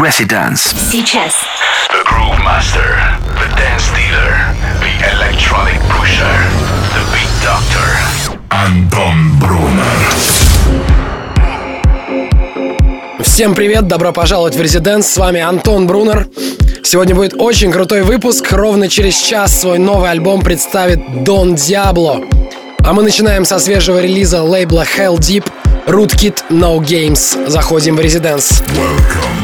Residence. Сейчас. The Groove Master, the Dance Dealer, the Electronic Pusher, the Beat Doctor. Антон Брунер. Всем привет, добро пожаловать в Резиденс, с вами Антон Брунер. Сегодня будет очень крутой выпуск, ровно через час свой новый альбом представит Дон Диабло. А мы начинаем со свежего релиза лейбла Hell Deep Rootkit No Games. Заходим в Резиденс. Welcome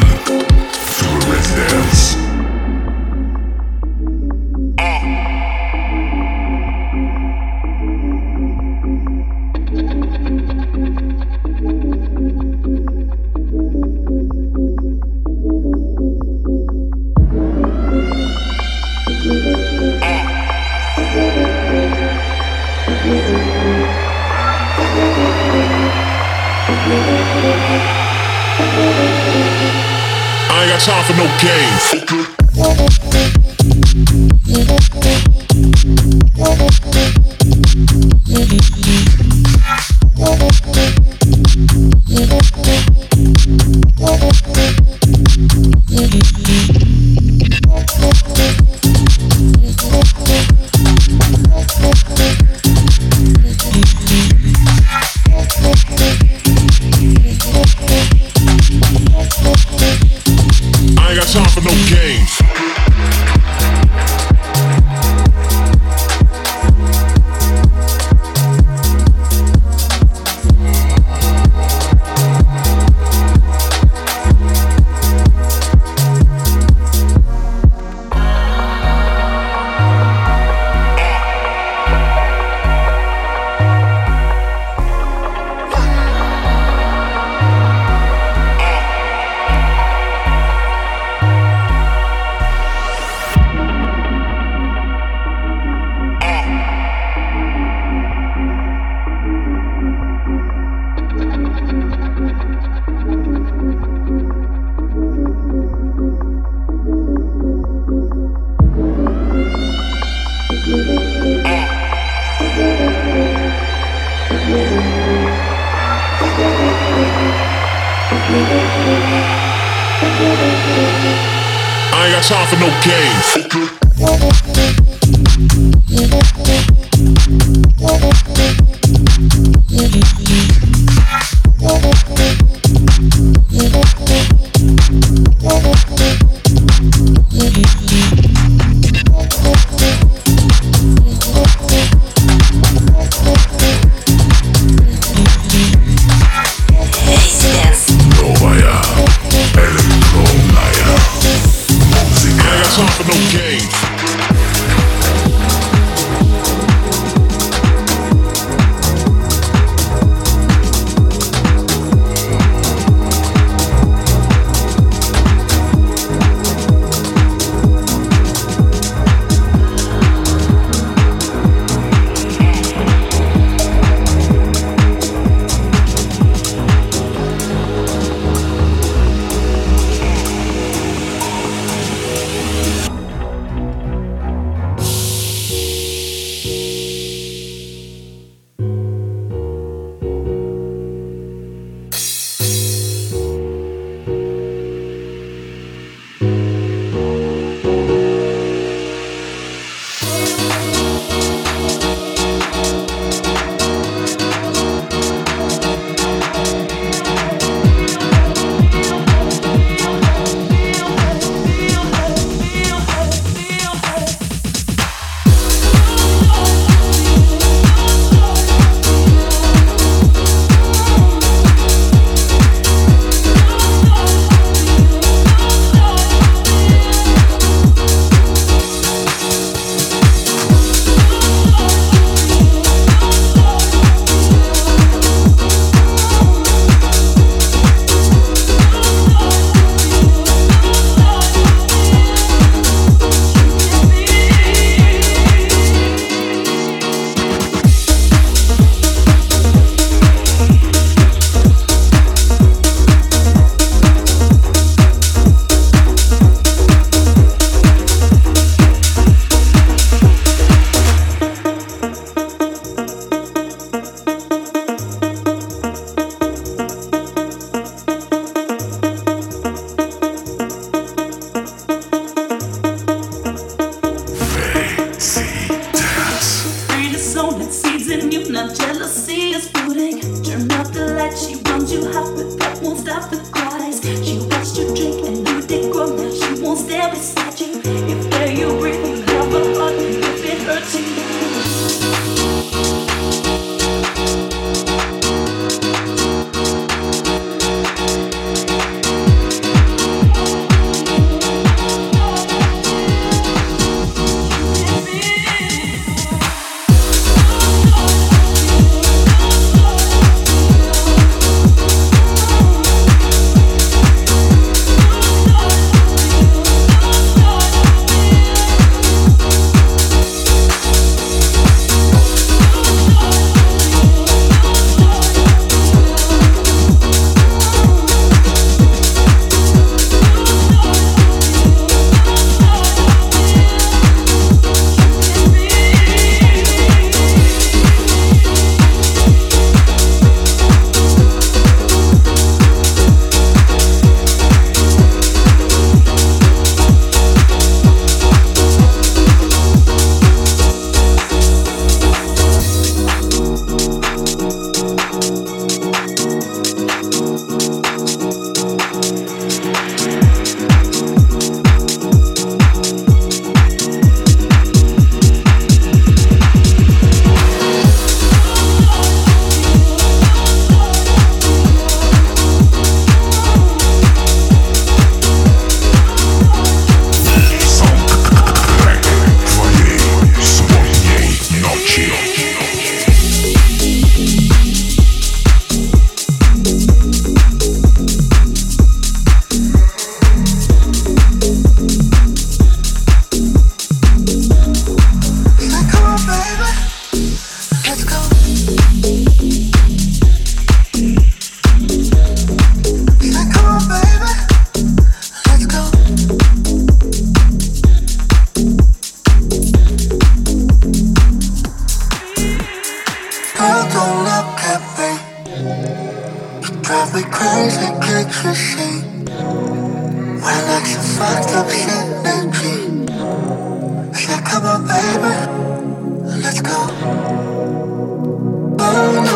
Mm-hmm. girl, don't look at me. You drive me crazy, can't you see? We're like some fucked up, synergy. Yeah, come on, baby, let's go. Oh, no.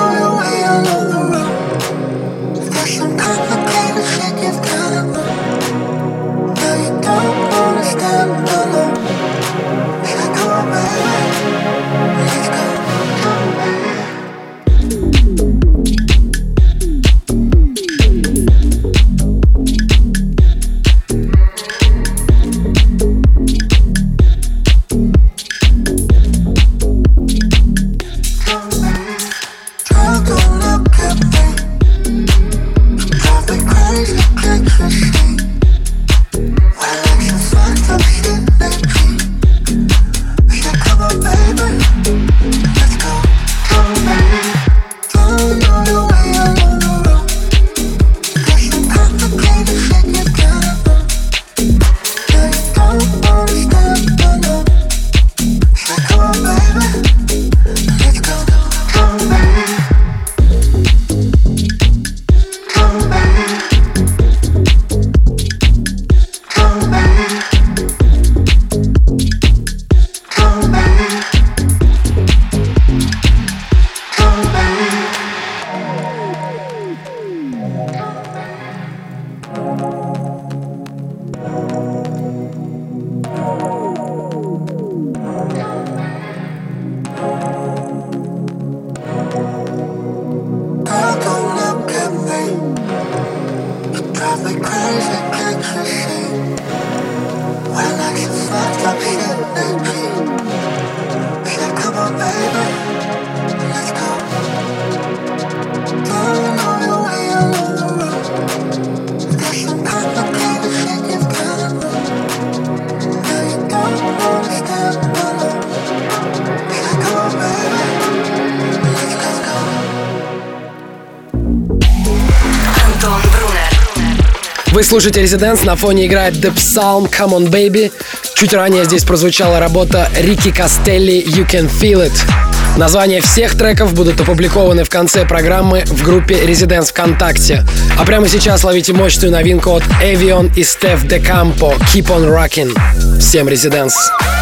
Слушаете Резиденс, на фоне играет The Psalm Come On Baby. Чуть ранее здесь прозвучала работа Рики Костелли You Can Feel It. Названия всех треков будут опубликованы в конце программы в группе Резиденс ВКонтакте. А прямо сейчас ловите мощную новинку от Avion и Steph De Campo Keep On Rockin'. Всем Резиденс! Резиденс!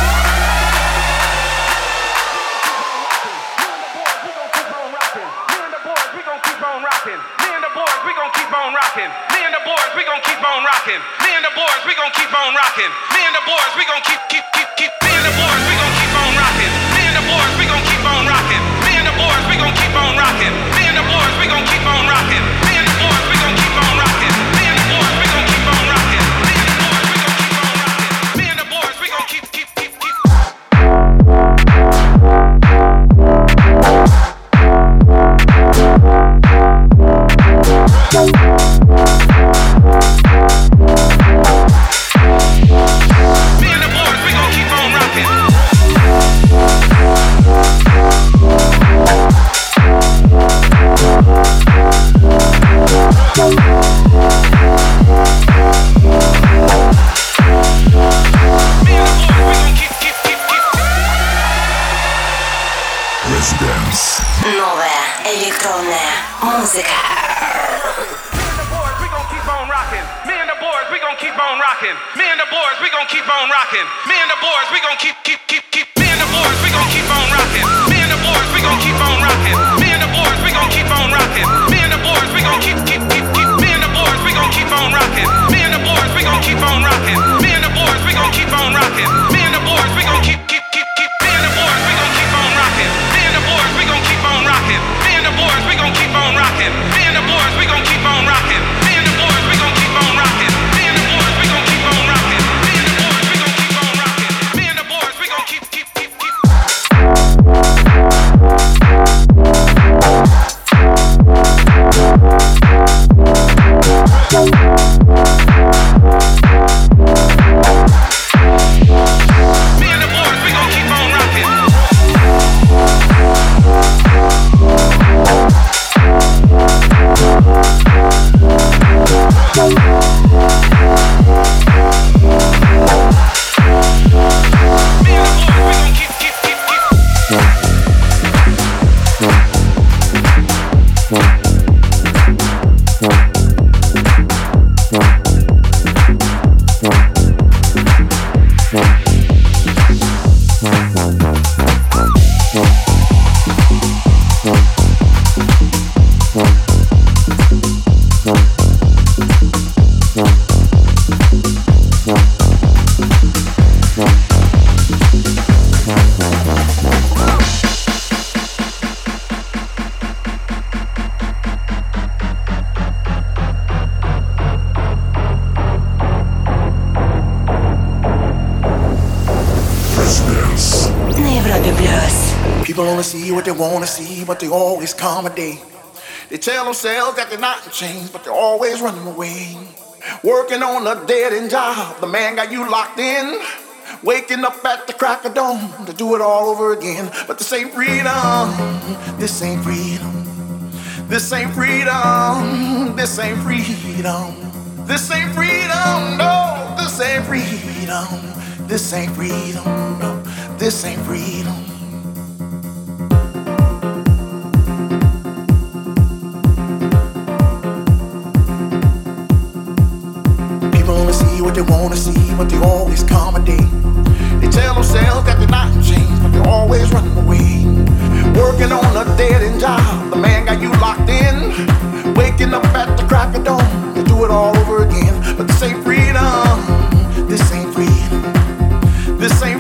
Wanna see, but they always accommodate. They tell themselves that they're not in chains, but they're always running away. Working on a dead end job, the man got you locked in. Waking up at the crack of dawn to do it all over again. But this ain't freedom. This ain't freedom. This ain't freedom. This ain't freedom. This ain't freedom. No, this ain't freedom. This ain't freedom. No, this ain't freedom. Wanna see, but they always accommodate. They tell themselves that they're not changed, but they're always running away. Working on a dead end job, the man got you locked in. Waking up at the crack of dawn to do it all over again. But this ain't freedom, this ain't freedom, this ain't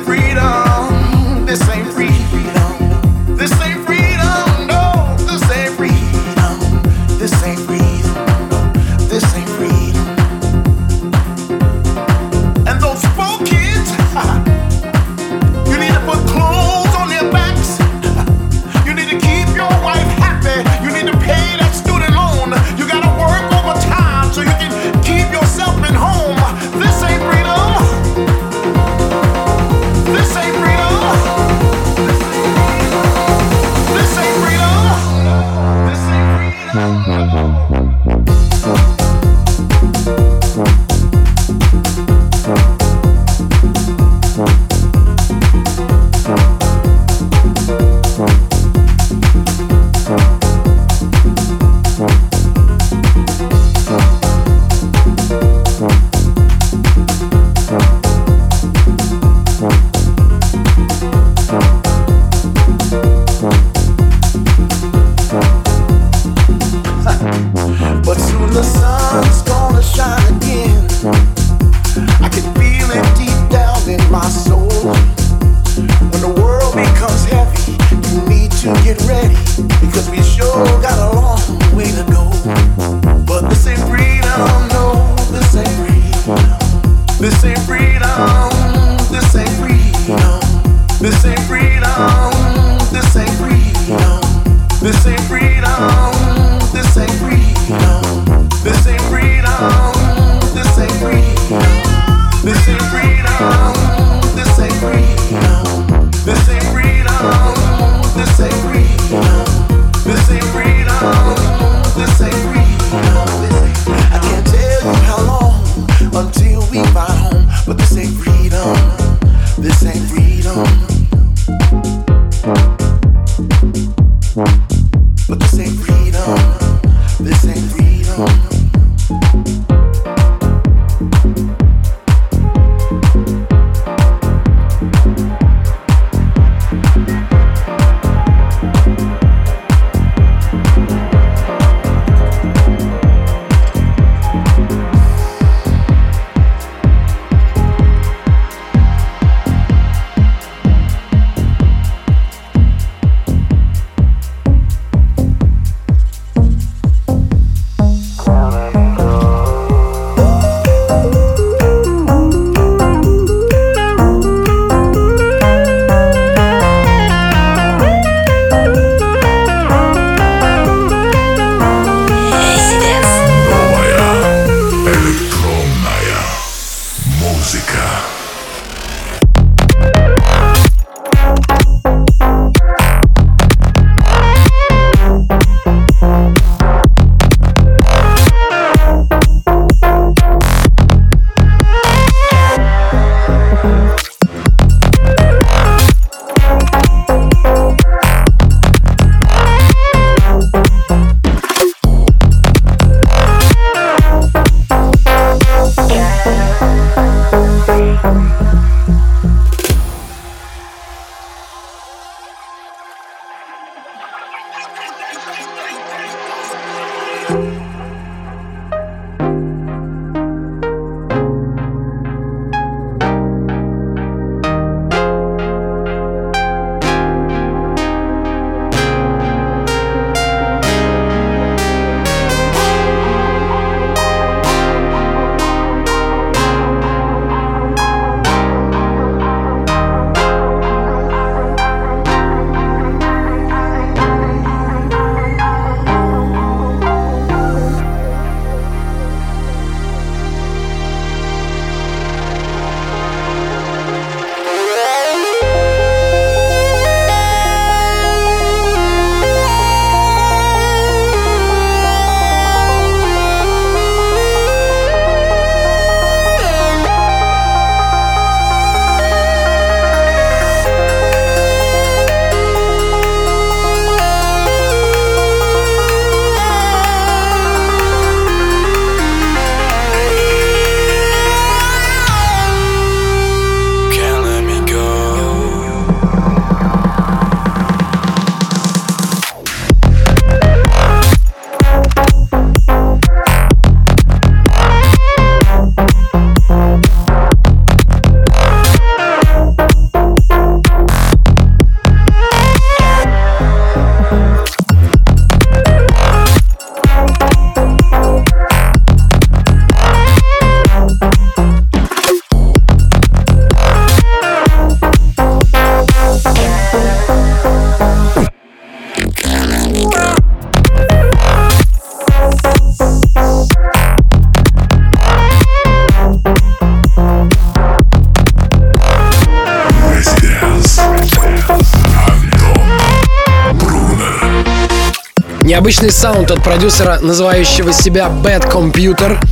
Необычный саунд от продюсера, называющего себя Bad Computer.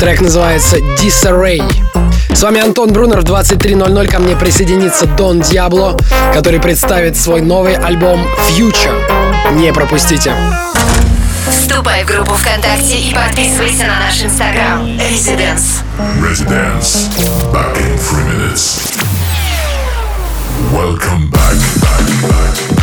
Трек называется Disarray. С вами Антон Брунер. В 23.00 ко мне присоединится Дон Диабло, который представит свой новый альбом Future. Не пропустите. Вступай в группу ВКонтакте и подписывайся на наш инстаграм. Residence. Residence. Back in three minutes. Welcome back, back, back.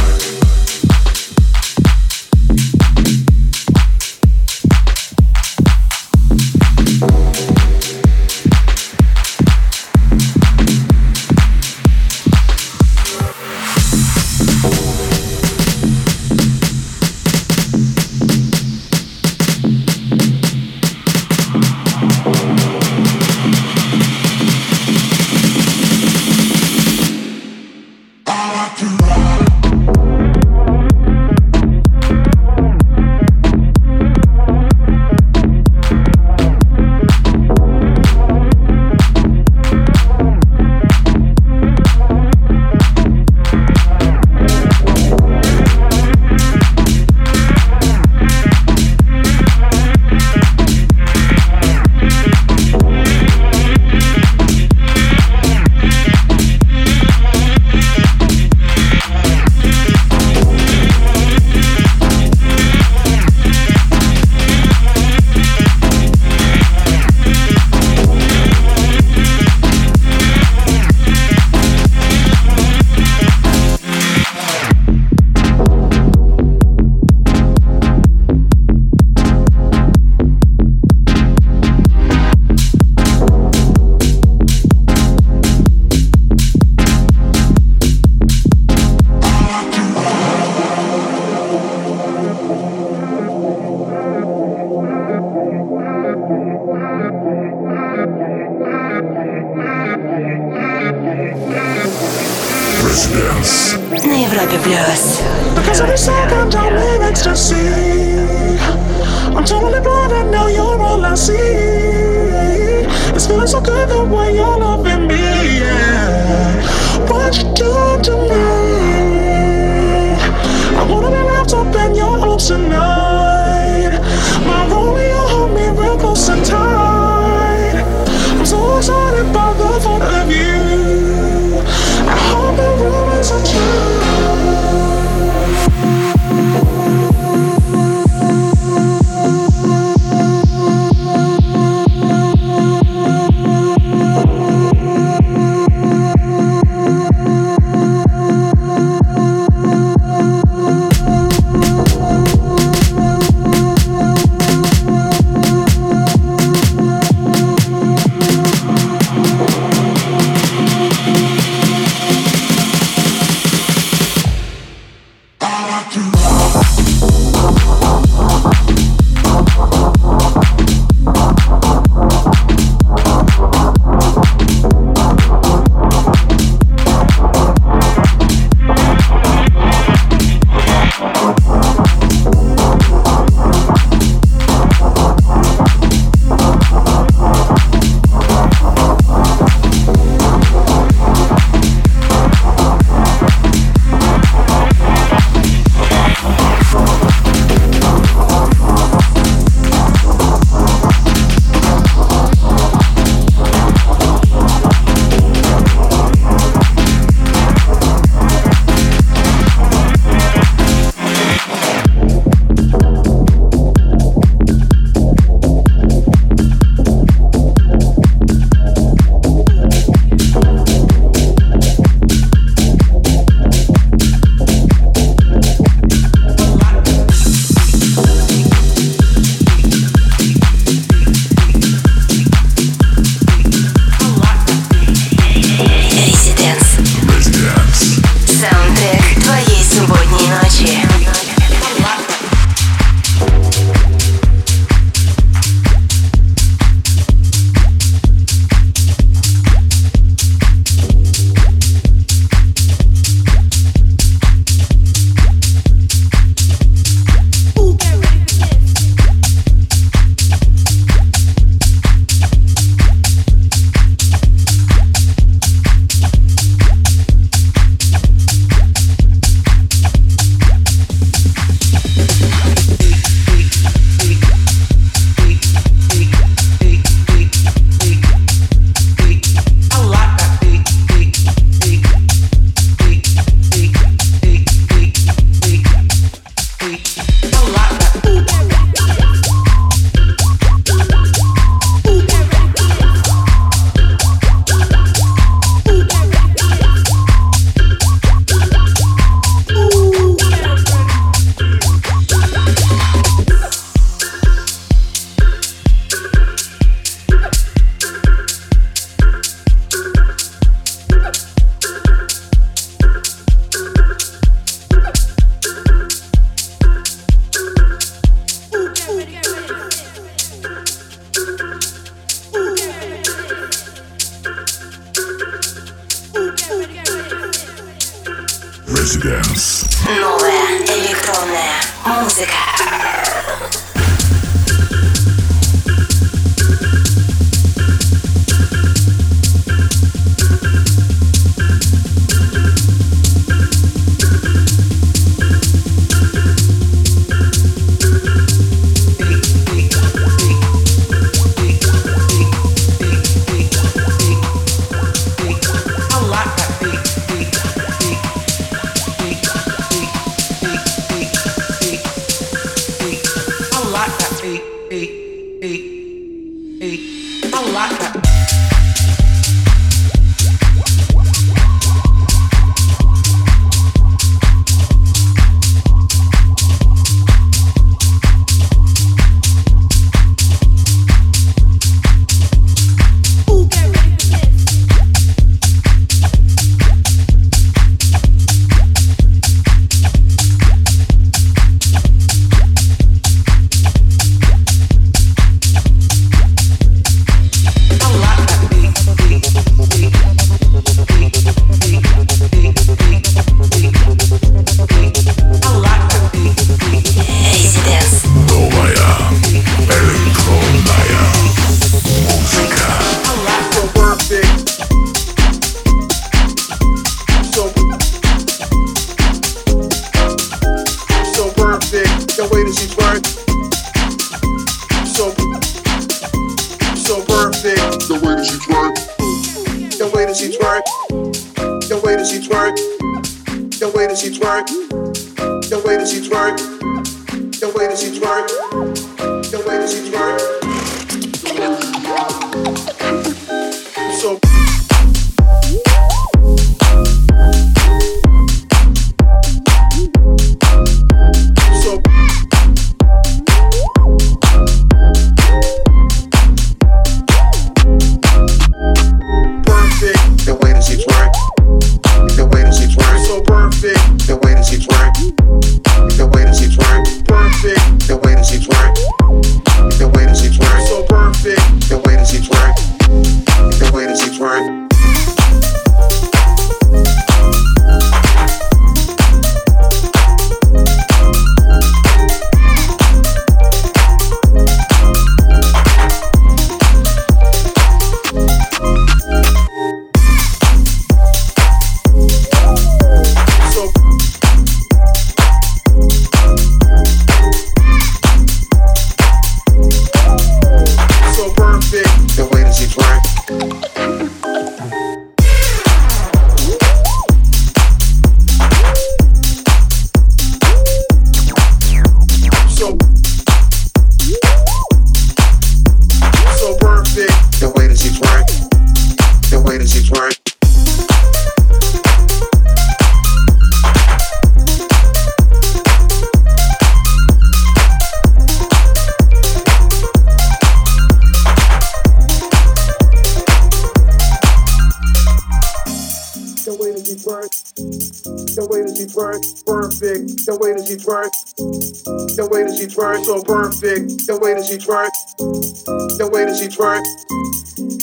Twerk,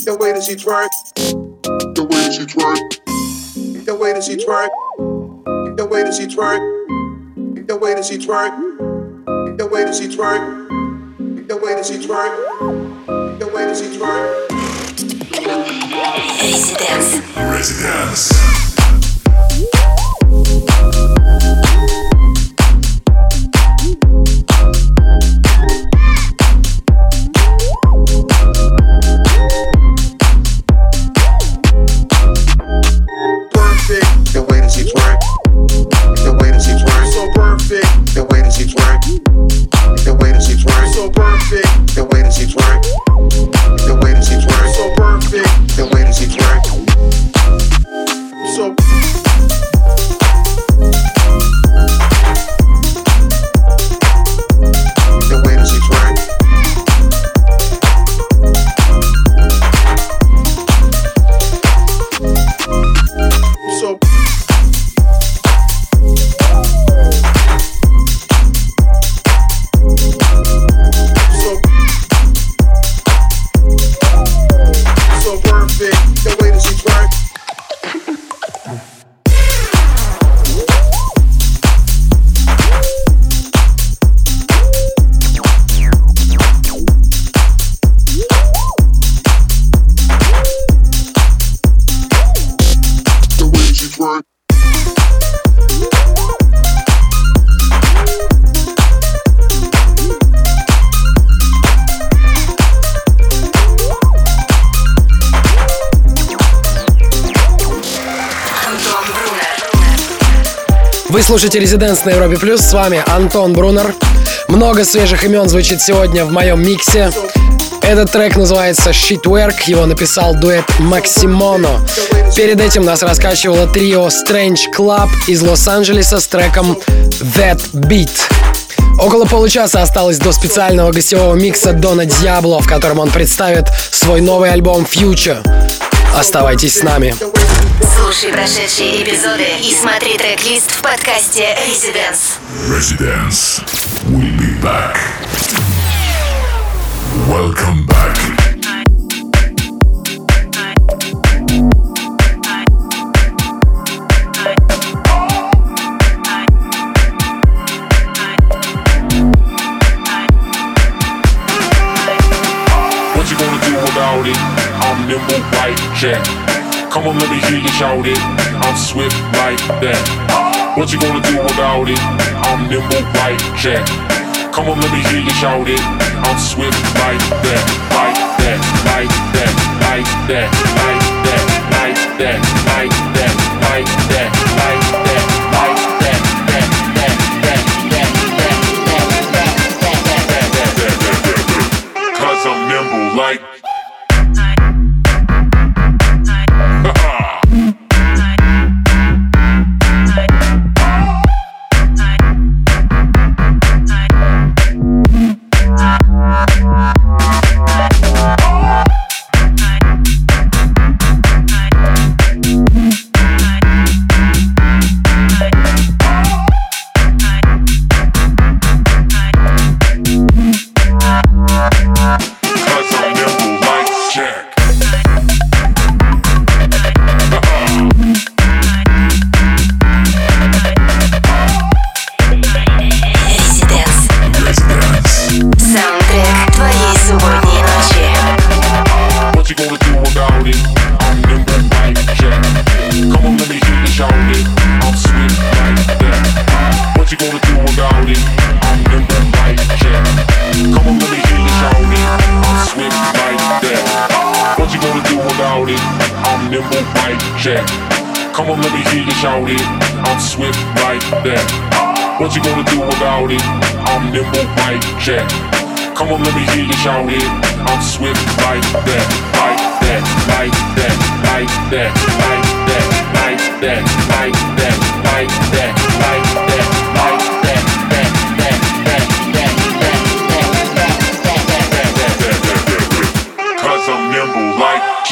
the way that she twerk, the way that she twerk, the way that she twerk, the way that she twerk, the way that she twerk, the way that she twerk, the way that she twerk, the way that she twerk. Residence. Residence. Вы слушаете «Резиденс» на Европе Плюс. С вами Антон Брунер. Много свежих имен звучит сегодня в моем миксе. Этот трек называется Shitwork, его написал дуэт Максимоно. Перед этим нас раскачивало трио Strange Club из Лос-Анджелеса с треком That Beat. Около получаса осталось до специального гостевого микса Дона Диабло, в котором он представит свой новый альбом Future. Оставайтесь с нами. Слушай прошедшие эпизоды и смотри трек-лист в подкасте Residence. Residence. We'll be back. Welcome like Come on, let me hear you shout it. I'm swift like that. What you gonna do about it? I'm nimble like Jack. Come on, let me hear you shout it. I'm swift like that, like that, like that, like that, like that, like that, like that, like that, like that,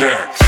check.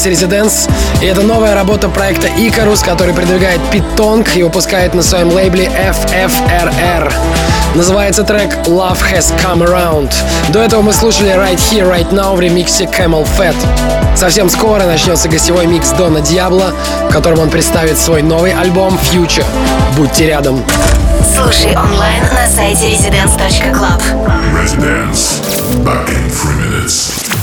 Здесь Резиденс. И это новая работа проекта Икарус, который продвигает Пит Тонг и выпускает на своем лейбле FFRR. Называется трек Love Has Come Around. До этого мы слушали Right Here, Right Now в ремиксе Camel Fat. Совсем скоро начнется гостевой микс Дона Диабло, в котором он представит свой новый альбом Future. Будьте рядом. Слушай онлайн на сайте residence.club. Residence. Back in three minutes.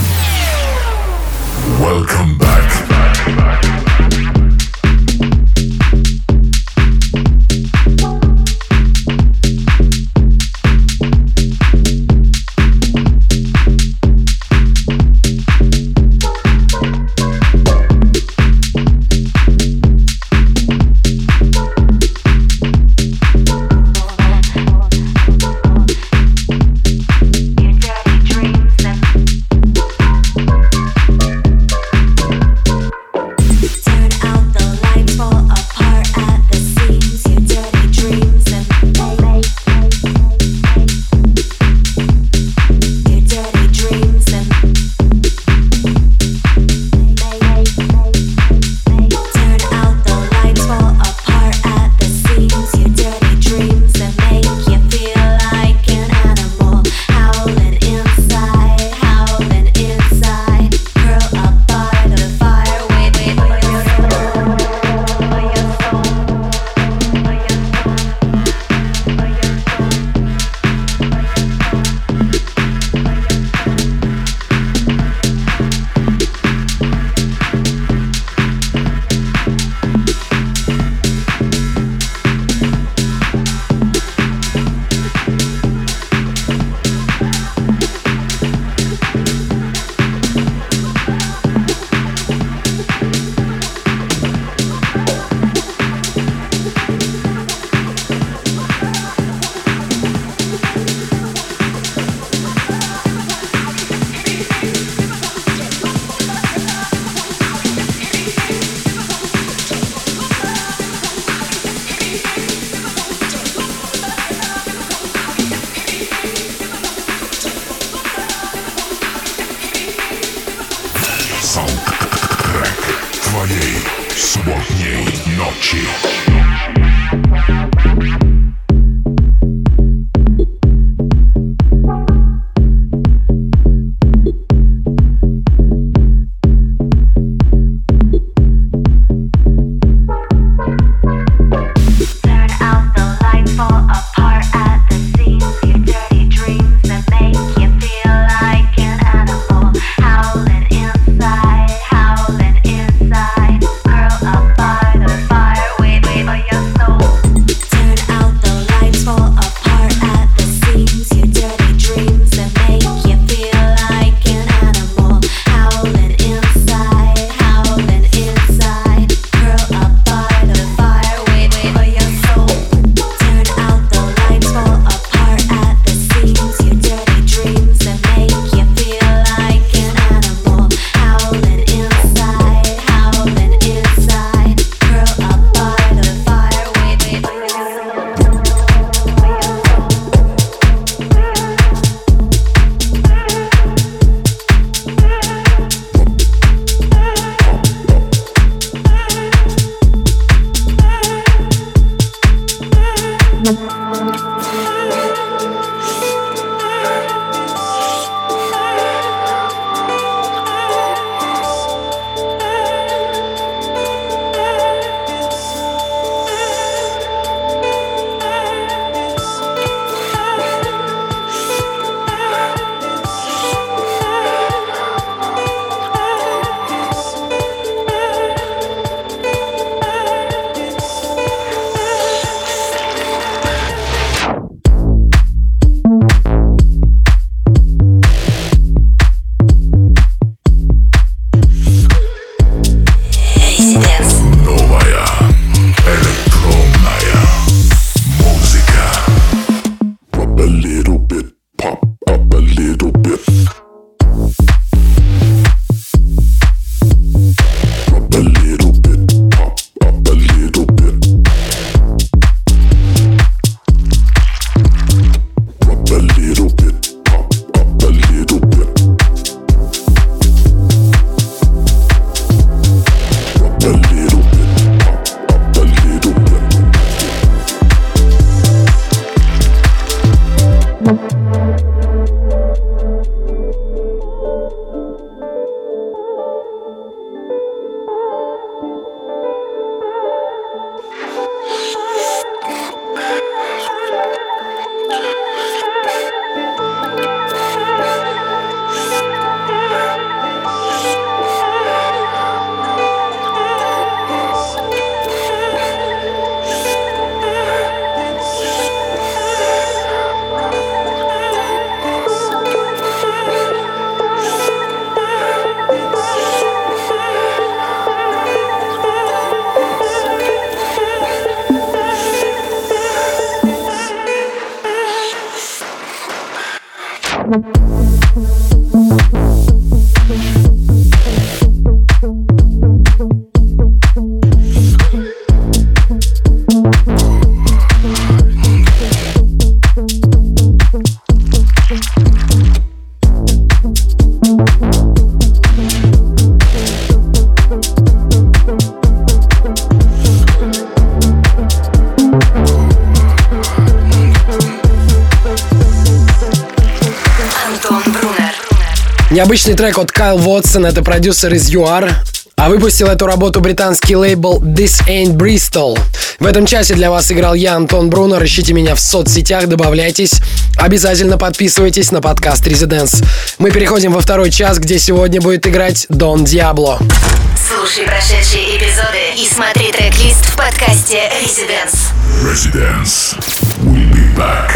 Необычный трек от Кайл Вотсон, это продюсер из ЮАР. А выпустил эту работу британский лейбл This Ain't Bristol. В этом часе для вас играл я, Антон Брунер. Ищите меня в соцсетях, добавляйтесь. Обязательно подписывайтесь на подкаст Residence. Мы переходим во второй час, где сегодня будет играть Дон Диабло. Слушай прошедшие эпизоды и смотри трек-лист в подкасте Residence. Residence. We'll be back.